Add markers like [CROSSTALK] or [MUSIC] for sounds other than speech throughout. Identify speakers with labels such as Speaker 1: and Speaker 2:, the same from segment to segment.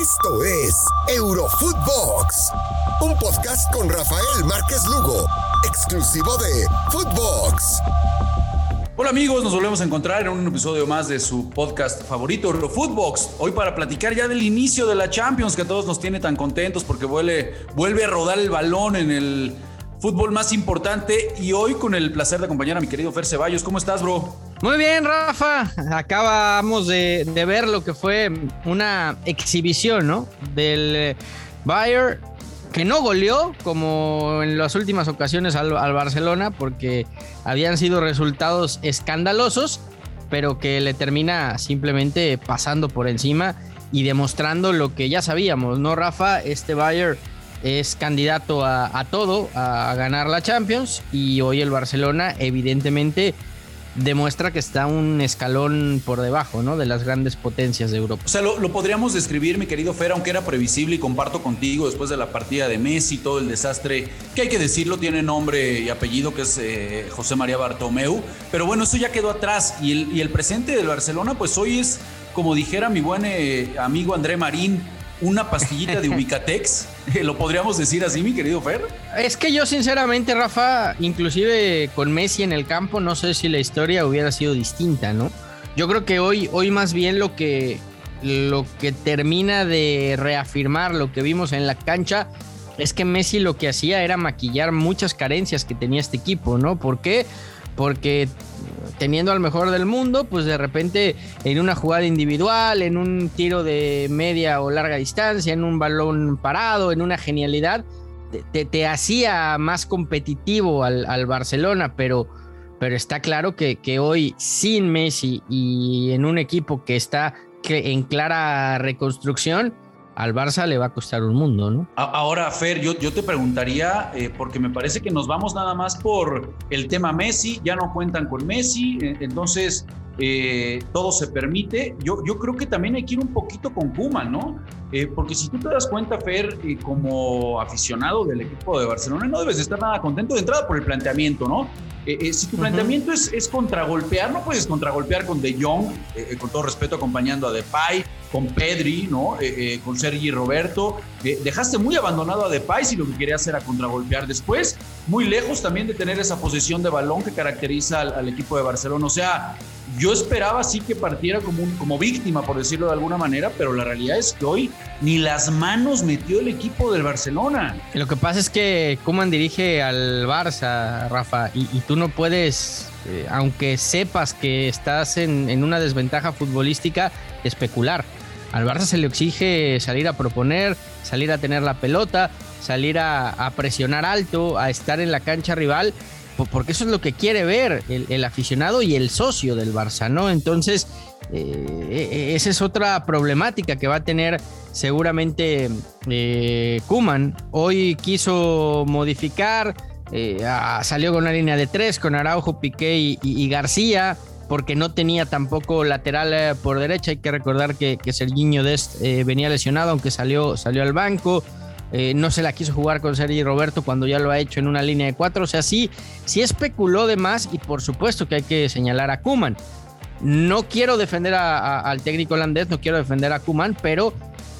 Speaker 1: Esto es Eurofootbox, un podcast con Rafael Márquez Lugo, exclusivo de Footbox.
Speaker 2: Hola amigos, nos volvemos a encontrar en un episodio más de su podcast favorito, Eurofootbox. Hoy para platicar ya del inicio de la Champions que a todos nos tiene tan contentos porque vuelve, vuelve a rodar el balón en el fútbol más importante y hoy con el placer de acompañar a mi querido Fer Ceballos. ¿Cómo estás, bro?
Speaker 3: Muy bien, Rafa. Acabamos de, ver lo que fue una exhibición, ¿no? Del eh, Bayern que no goleó como en las últimas ocasiones al, Barcelona porque habían sido resultados escandalosos, pero que le termina simplemente pasando por encima y demostrando lo que ya sabíamos, ¿no, Rafa? Este Bayern es candidato a, todo, a ganar la Champions y hoy el Barcelona evidentemente demuestra que está un escalón por debajo, ¿no? De las grandes potencias de Europa.
Speaker 2: O sea, lo, podríamos describir, mi querido Fer, aunque era previsible y comparto contigo después de la partida de Messi, todo el desastre, que hay que decirlo, tiene nombre y apellido, que es eh, José María Bartomeu. Pero bueno, eso ya quedó atrás. Y el, y el presente del Barcelona, pues hoy es, como dijera mi buen eh, amigo André Marín, una pastillita de Ubicatex. [LAUGHS] ¿Lo podríamos decir así, mi querido Fer?
Speaker 3: Es que yo sinceramente, Rafa, inclusive con Messi en el campo, no sé si la historia hubiera sido distinta, ¿no? Yo creo que hoy, hoy más bien lo que, lo que termina de reafirmar lo que vimos en la cancha es que Messi lo que hacía era maquillar muchas carencias que tenía este equipo, ¿no? ¿Por qué? Teniendo al mejor del mundo, pues de repente en una jugada individual, en un tiro de media o larga distancia, en un balón parado, en una genialidad, te, hacía más competitivo al, Barcelona, pero, pero está claro que, que, hoy sin Messi y en un equipo que está en clara reconstrucción, al Barça le va a costar un mundo, ¿no?
Speaker 2: Ahora, Fer, yo, yo te preguntaría, eh, porque me parece que nos vamos nada más por el tema Messi, ya no cuentan con Messi, eh, entonces eh, todo se permite. Yo, yo creo que también hay que ir un poquito con Kuma, ¿no? porque si tú te das cuenta, Fer, como aficionado del equipo de Barcelona, no debes estar nada contento de entrada por el planteamiento, ¿no? si tu planteamiento es, es, contragolpear, no puedes contragolpear con De Jong, con todo respeto acompañando a Depay, con Pedri, ¿no? Eh, eh, con Sergi Roberto. Eh, dejaste muy abandonado a Depay si lo que quería hacer era contragolpear después. Muy lejos también de tener esa posición de balón que caracteriza al, equipo de Barcelona. O sea, yo esperaba sí que partiera como, un, como víctima, por decirlo de alguna manera, pero la realidad es que hoy ni las manos metió el equipo del Barcelona.
Speaker 3: Lo que pasa es que Kuman dirige al Barça, Rafa, y, tú no puedes, aunque sepas que estás en, en una desventaja futbolística, especular. Al Barça se le exige salir a proponer, salir a tener la pelota, salir a, presionar alto, a estar en la cancha rival, porque eso es lo que quiere ver el, aficionado y el socio del Barça, ¿no? Entonces, eh, e, esa es otra problemática que va a tener seguramente eh, Kuman. Hoy quiso modificar, eh, salió con una línea de tres, con Araujo, Piqué y García porque no tenía tampoco lateral eh, por derecha. Hay que recordar que, que Serginho Dest eh, venía lesionado, aunque salió, salió al banco. Eh, no se la quiso jugar con Sergi Roberto cuando ya lo ha hecho en una línea de cuatro. O sea, sí, sí especuló de más y por supuesto que hay que señalar a Kuman. No quiero defender al técnico holandés, no quiero defender a Kuman, pero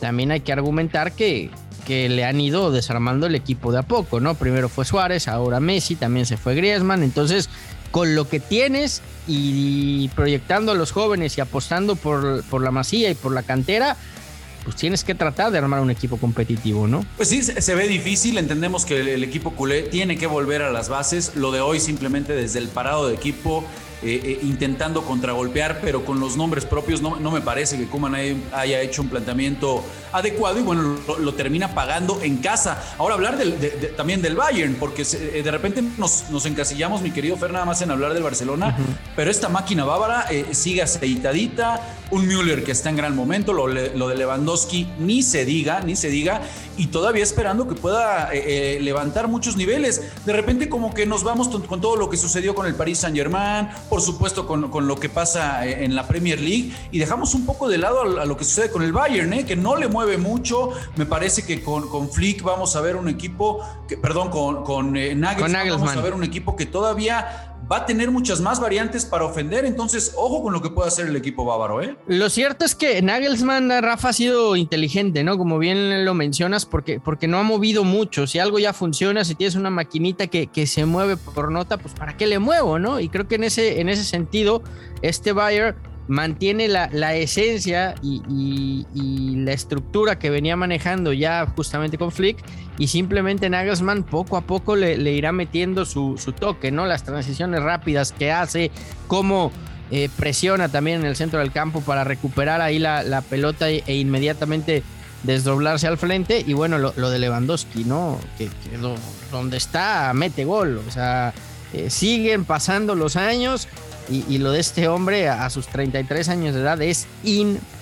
Speaker 3: también hay que argumentar que, que le han ido desarmando el equipo de a poco, ¿no? Primero fue Suárez, ahora Messi, también se fue Griezmann, entonces con lo que tienes y proyectando a los jóvenes y apostando por, por la masía y por la cantera, pues tienes que tratar de armar un equipo competitivo, ¿no?
Speaker 2: Pues sí, se ve difícil, entendemos que el equipo culé tiene que volver a las bases, lo de hoy simplemente desde el parado de equipo, eh, eh, intentando contragolpear, pero con los nombres propios. No, no me parece que Kuman haya, hecho un planteamiento adecuado y bueno, lo, termina pagando en casa. Ahora hablar también del Bayern, porque eh, de repente nos, nos, encasillamos, mi querido Fer, nada más en hablar del Barcelona, pero esta máquina bávara sigue aceitadita, un Müller que está en gran momento, lo, lo, de Lewandowski ni se diga, ni se diga, y todavía esperando que pueda levantar muchos niveles. De repente como que nos vamos con todo lo que sucedió con el Paris Saint Germain, por supuesto, con, lo que pasa eh, en la Premier League y dejamos un poco de lado a, lo que sucede con el Bayern, ¿eh? que no le mueve mucho. Me parece que con, con Flick vamos a ver un equipo, que, perdón, con, con, eh, Nagelsmann, vamos a ver un equipo que todavía va a tener muchas más variantes para ofender. Entonces, ojo con lo que puede hacer el equipo bávaro. ¿eh?
Speaker 3: Lo cierto es que Nagelsmann, Rafa, ha sido inteligente, ¿no? Como bien lo mencionas, porque, porque no ha movido mucho. Si algo ya funciona, si tienes una maquinita que, que se mueve por nota, pues ¿para qué le muevo, no? Y creo que en ese, en ese sentido, este Bayer mantiene la, la esencia y, la estructura que venía manejando ya justamente con Flick y simplemente Nagelsmann poco a poco le, irá metiendo su, toque, ¿no? Las transiciones rápidas que hace, cómo eh, presiona también en el centro del campo para recuperar ahí la, pelota e, e, inmediatamente desdoblarse al frente y bueno, lo, de Lewandowski, ¿no? Que, donde está mete gol, o sea, eh, siguen pasando los años y, lo de este hombre a, sus 33 años de edad es impresionante.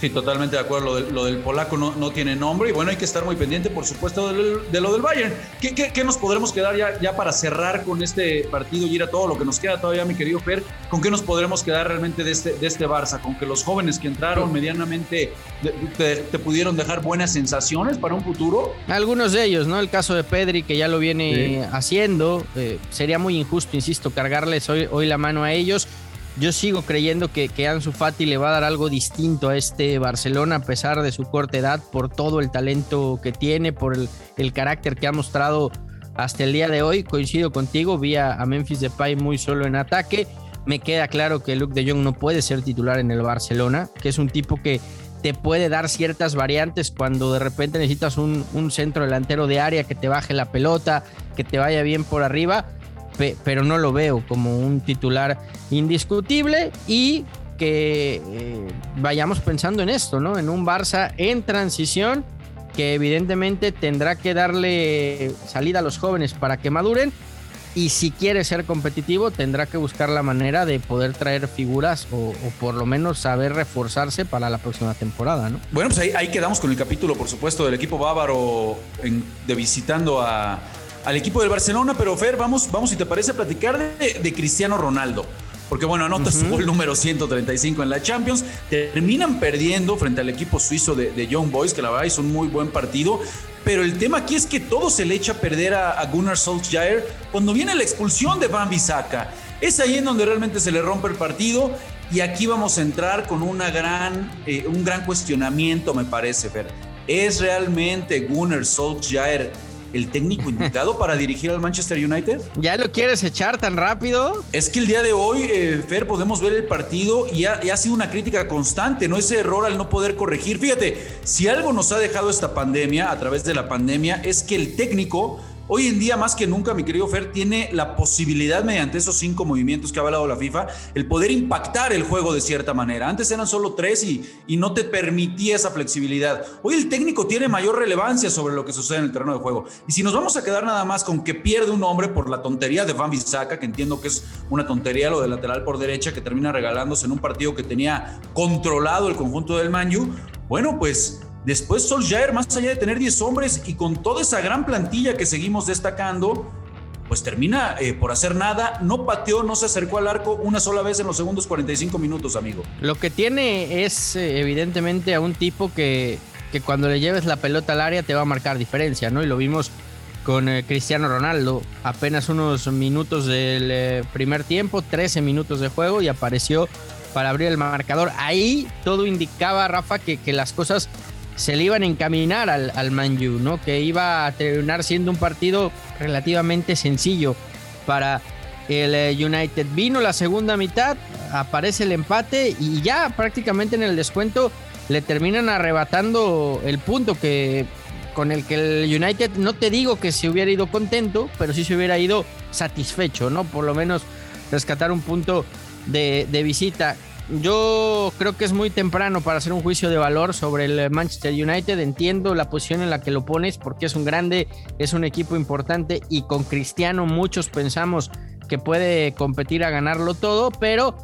Speaker 2: Sí, totalmente de acuerdo. Lo, del polaco no, no, tiene nombre y bueno, hay que estar muy pendiente, por supuesto, de, lo del Bayern. ¿Qué, qué, nos podremos quedar ya, ya para cerrar con este partido y ir a todo lo que nos queda todavía, mi querido Fer? ¿Con qué nos podremos quedar realmente de este, de este Barça? ¿Con que los jóvenes que entraron medianamente te, pudieron dejar buenas sensaciones para un futuro?
Speaker 3: Algunos de ellos, ¿no? El caso de Pedri, que ya lo viene haciendo. Eh, sería muy injusto, insisto, cargarles hoy, hoy la mano a ellos. Yo sigo creyendo que, que Ansu Fati le va a dar algo distinto a este Barcelona a pesar de su corta edad, por todo el talento que tiene, por el, carácter que ha mostrado hasta el día de hoy. Coincido contigo, vi a, Memphis Depay muy solo en ataque. Me queda claro que Luke de Jong no puede ser titular en el Barcelona, que es un tipo que te puede dar ciertas variantes cuando de repente necesitas un, un centro delantero de área que te baje la pelota, que te vaya bien por arriba pero no lo veo como un titular indiscutible y que eh, vayamos pensando en esto, ¿no? En un Barça en transición que evidentemente tendrá que darle salida a los jóvenes para que maduren y si quiere ser competitivo tendrá que buscar la manera de poder traer figuras o, por lo menos saber reforzarse para la próxima temporada, ¿no?
Speaker 2: Bueno, pues ahí, quedamos con el capítulo, por supuesto, del equipo bávaro de visitando a, al equipo del Barcelona, pero Fer, vamos, vamos si te parece a platicar de, Cristiano Ronaldo. Porque bueno, anota su gol número 135 en la Champions. Terminan perdiendo frente al equipo suizo de, Young Boys, que la verdad hizo un muy buen partido. Pero el tema aquí es que todo se le echa a perder a, Gunnar Solskjaer cuando viene la expulsión de Van Bissaka. Es ahí en donde realmente se le rompe el partido. Y aquí vamos a entrar con una gran, eh, un gran cuestionamiento, me parece, Fer. ¿Es realmente Gunnar Solskjaer el técnico indicado para dirigir al Manchester United? [LAUGHS]
Speaker 3: ¿Ya lo quieres echar tan rápido?
Speaker 2: Es que el día de hoy, eh, Fer, podemos ver el partido y ha, y ha, sido una crítica constante, ¿no? Ese error al no poder corregir. Fíjate, si algo nos ha dejado esta pandemia, a través de la pandemia, es que el técnico Hoy en día, más que nunca, mi querido Fer, tiene la posibilidad, mediante esos cinco movimientos que ha hablado la FIFA, el poder impactar el juego de cierta manera. Antes eran solo tres y, y no te permitía esa flexibilidad. Hoy el técnico tiene mayor relevancia sobre lo que sucede en el terreno de juego. Y si nos vamos a quedar nada más con que pierde un hombre por la tontería de Van Bissaka, que entiendo que es una tontería lo de lateral por derecha, que termina regalándose en un partido que tenía controlado el conjunto del Manju, bueno, pues Después Solskjaer, más allá de tener 10 hombres y con toda esa gran plantilla que seguimos destacando, pues termina eh, por hacer nada, no pateó, no se acercó al arco una sola vez en los segundos 45 minutos, amigo.
Speaker 3: Lo que tiene es eh, evidentemente a un tipo que, que cuando le lleves la pelota al área te va a marcar diferencia, ¿no? Y lo vimos con eh, Cristiano Ronaldo, apenas unos minutos del primer tiempo, 13 minutos de juego y apareció para abrir el marcador. Ahí todo indicaba, Rafa, que, que las cosas se le iban a encaminar al, al Manju, ¿no? Que iba a terminar siendo un partido relativamente sencillo para el eh, United. Vino la segunda mitad, aparece el empate y ya prácticamente en el descuento le terminan arrebatando el punto que con el que el United, no te digo que se hubiera ido contento, pero sí se hubiera ido satisfecho, ¿no? Por lo menos rescatar un punto de, de visita. Yo creo que es muy temprano para hacer un juicio de valor sobre el Manchester United. Entiendo la posición en la que lo pones porque es un grande, es un equipo importante y con Cristiano muchos pensamos que puede competir a ganarlo todo, pero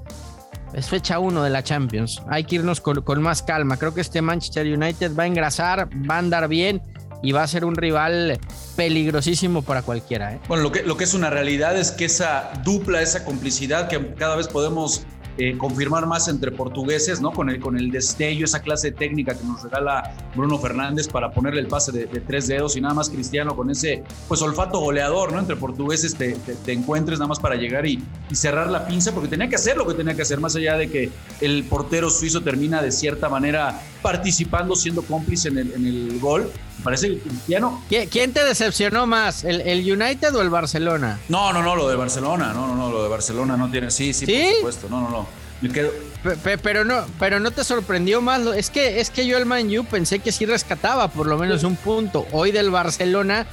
Speaker 3: es fecha uno de la Champions. Hay que irnos con, más calma. Creo que este Manchester United va a engrasar, va a andar bien y va a ser un rival peligrosísimo para cualquiera. ¿eh?
Speaker 2: Bueno, lo que, lo que es una realidad es que esa dupla, esa complicidad que cada vez podemos eh, confirmar más entre portugueses, ¿no? Con el, con el destello, esa clase técnica que nos regala Bruno Fernández para ponerle el pase de, tres dedos y nada más Cristiano con ese pues olfato goleador, ¿no? Entre portugueses te, te, encuentres nada más para llegar y, y, cerrar la pinza, porque tenía que hacer lo que tenía que hacer, más allá de que el portero suizo termina de cierta manera participando, siendo cómplice en el, en el gol. Parece que Cristiano.
Speaker 3: ¿Quién te decepcionó más, ¿El, ¿El, United o el Barcelona?
Speaker 2: No, no, no, lo de Barcelona, no, no, no, lo de Barcelona no tiene. Sí, sí, por supuesto, no, no, no. Me quedo.
Speaker 3: Pero no, pero no te sorprendió más. Es que, es que yo el Man U pensé que sí rescataba por lo menos un punto. Hoy del Barcelona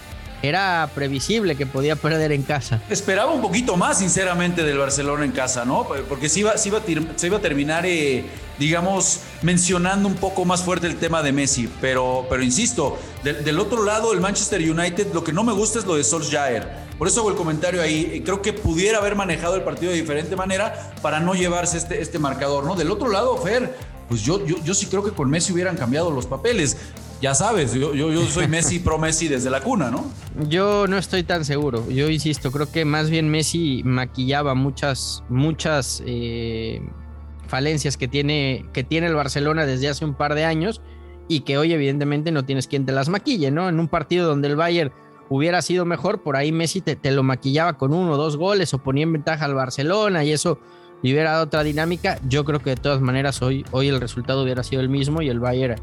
Speaker 3: era previsible que podía perder en casa.
Speaker 2: Esperaba un poquito más, sinceramente, del Barcelona en casa, ¿no? Porque se iba, se iba, a terminar, eh, digamos, mencionando un poco más fuerte el tema de Messi. Pero, pero insisto, del otro lado, el Manchester United, lo que no me gusta es lo de Solskjaer. Por eso hago el comentario ahí. Creo que pudiera haber manejado el partido de diferente manera para no llevarse este, este marcador, ¿no? Del otro lado, Fer, pues yo, yo, yo sí creo que con Messi hubieran cambiado los papeles ya sabes, yo, yo, soy Messi pro Messi desde la cuna, ¿no?
Speaker 3: Yo no estoy tan seguro. Yo insisto, creo que más bien Messi maquillaba muchas, muchas eh, falencias que tiene, que tiene el Barcelona desde hace un par de años y que hoy evidentemente no tienes quien te las maquille, ¿no? En un partido donde el Bayern hubiera sido mejor, por ahí Messi te, te lo maquillaba con uno o dos goles o ponía en ventaja al Barcelona y eso hubiera dado otra dinámica. Yo creo que de todas maneras hoy, hoy el resultado hubiera sido el mismo y el Bayern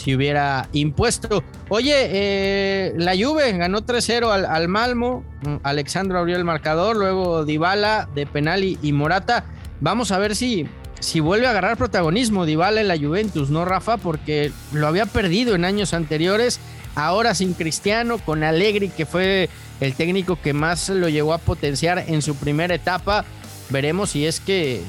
Speaker 3: si hubiera impuesto. Oye, eh, la Juve ganó 3-0 al, Malmo, Alexandro abrió el marcador, luego Dybala de penal y, Morata. Vamos a ver si, si vuelve a agarrar protagonismo Dybala en la Juventus, ¿no, Rafa? Porque lo había perdido en años anteriores, ahora sin Cristiano, con Allegri, que fue el técnico que más lo llegó a potenciar en su primera etapa. Veremos si es que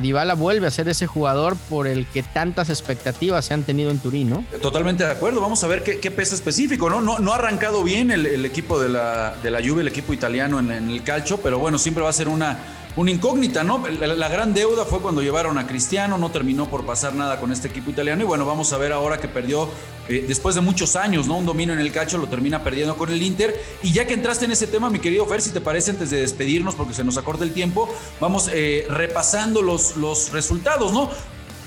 Speaker 3: Dybala vuelve a ser ese jugador por el que tantas expectativas se han tenido en Turín, ¿no?
Speaker 2: Totalmente de acuerdo. Vamos a ver qué, pesa específico, ¿no? ¿no? Ha arrancado bien el, equipo de la, de Juve, el equipo italiano en, en el calcio, pero bueno, siempre va a ser una una incógnita, ¿no? La, gran deuda fue cuando llevaron a Cristiano, no terminó por pasar nada con este equipo italiano y bueno, vamos a ver ahora que perdió eh, después de muchos años, ¿no? Un dominio en el cacho, lo termina perdiendo con el Inter. Y ya que entraste en ese tema, mi querido Fer, si te parece, antes de despedirnos, porque se nos acorta el tiempo, vamos eh, repasando los, los resultados, ¿no?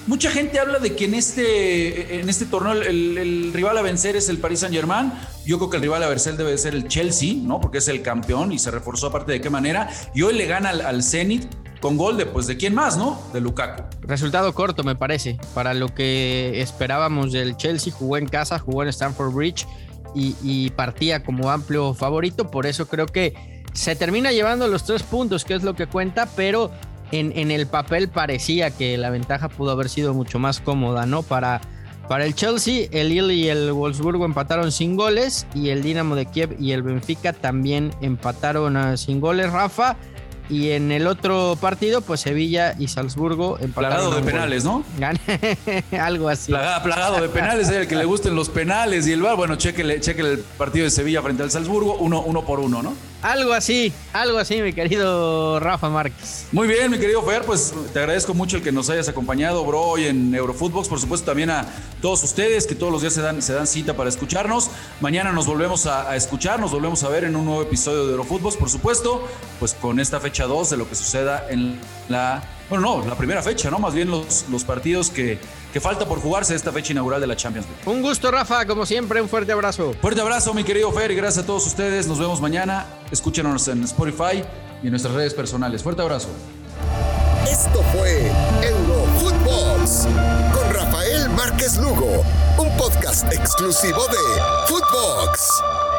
Speaker 2: Mucha gente habla de que en este, en este torneo el, rival a vencer es el Paris Saint Germain. Yo creo que el rival a vencer debe ser el Chelsea, ¿no? Porque es el campeón y se reforzó aparte de qué manera. Y hoy le gana al, Zenit con gol de, pues, ¿de quién más, no? De Lukaku.
Speaker 3: Resultado corto, me parece. Para lo que esperábamos del Chelsea, jugó en casa, jugó en Stamford Bridge y partía como amplio favorito. Por eso creo que se termina llevando los tres puntos, que es lo que cuenta, pero en, el papel parecía que la ventaja pudo haber sido mucho más cómoda, ¿no? Para, para el Chelsea, el Lille y el Wolfsburgo empataron sin goles y el Dinamo de Kiev y el Benfica también empataron ah, sin goles, Rafa. Y en el otro partido, pues Sevilla y Salzburgo
Speaker 2: empataron. Plagado de penales, ¿no? [LAUGHS]
Speaker 3: Algo así.
Speaker 2: plagado de penales, el que le gusten los penales y el bar. Bueno, cheque el partido de Sevilla frente al Salzburgo, uno, uno por uno, ¿no?
Speaker 3: Algo así, algo así, mi querido Rafa Márquez.
Speaker 2: Muy bien, mi querido Fer, pues te agradezco mucho el que nos hayas acompañado, bro, hoy en Eurofootbox. Por supuesto, también a todos ustedes que todos los días se dan, cita para escucharnos. Mañana nos volvemos a, escuchar, nos volvemos a ver en un nuevo episodio de Eurofootbox, por supuesto, pues con esta fecha 2 de lo que suceda en la. Bueno, no, la primera fecha, ¿no? Más bien los, los partidos que que falta por jugarse esta fecha inaugural de la Champions League.
Speaker 3: Un gusto, Rafa, como siempre, un fuerte abrazo.
Speaker 2: Fuerte abrazo, mi querido Fer, y gracias a todos ustedes. Nos vemos mañana. Escúchenos en Spotify y en nuestras redes personales. Fuerte abrazo.
Speaker 1: Esto fue Eurofootbox con Rafael Márquez Lugo, un podcast exclusivo de Footbox.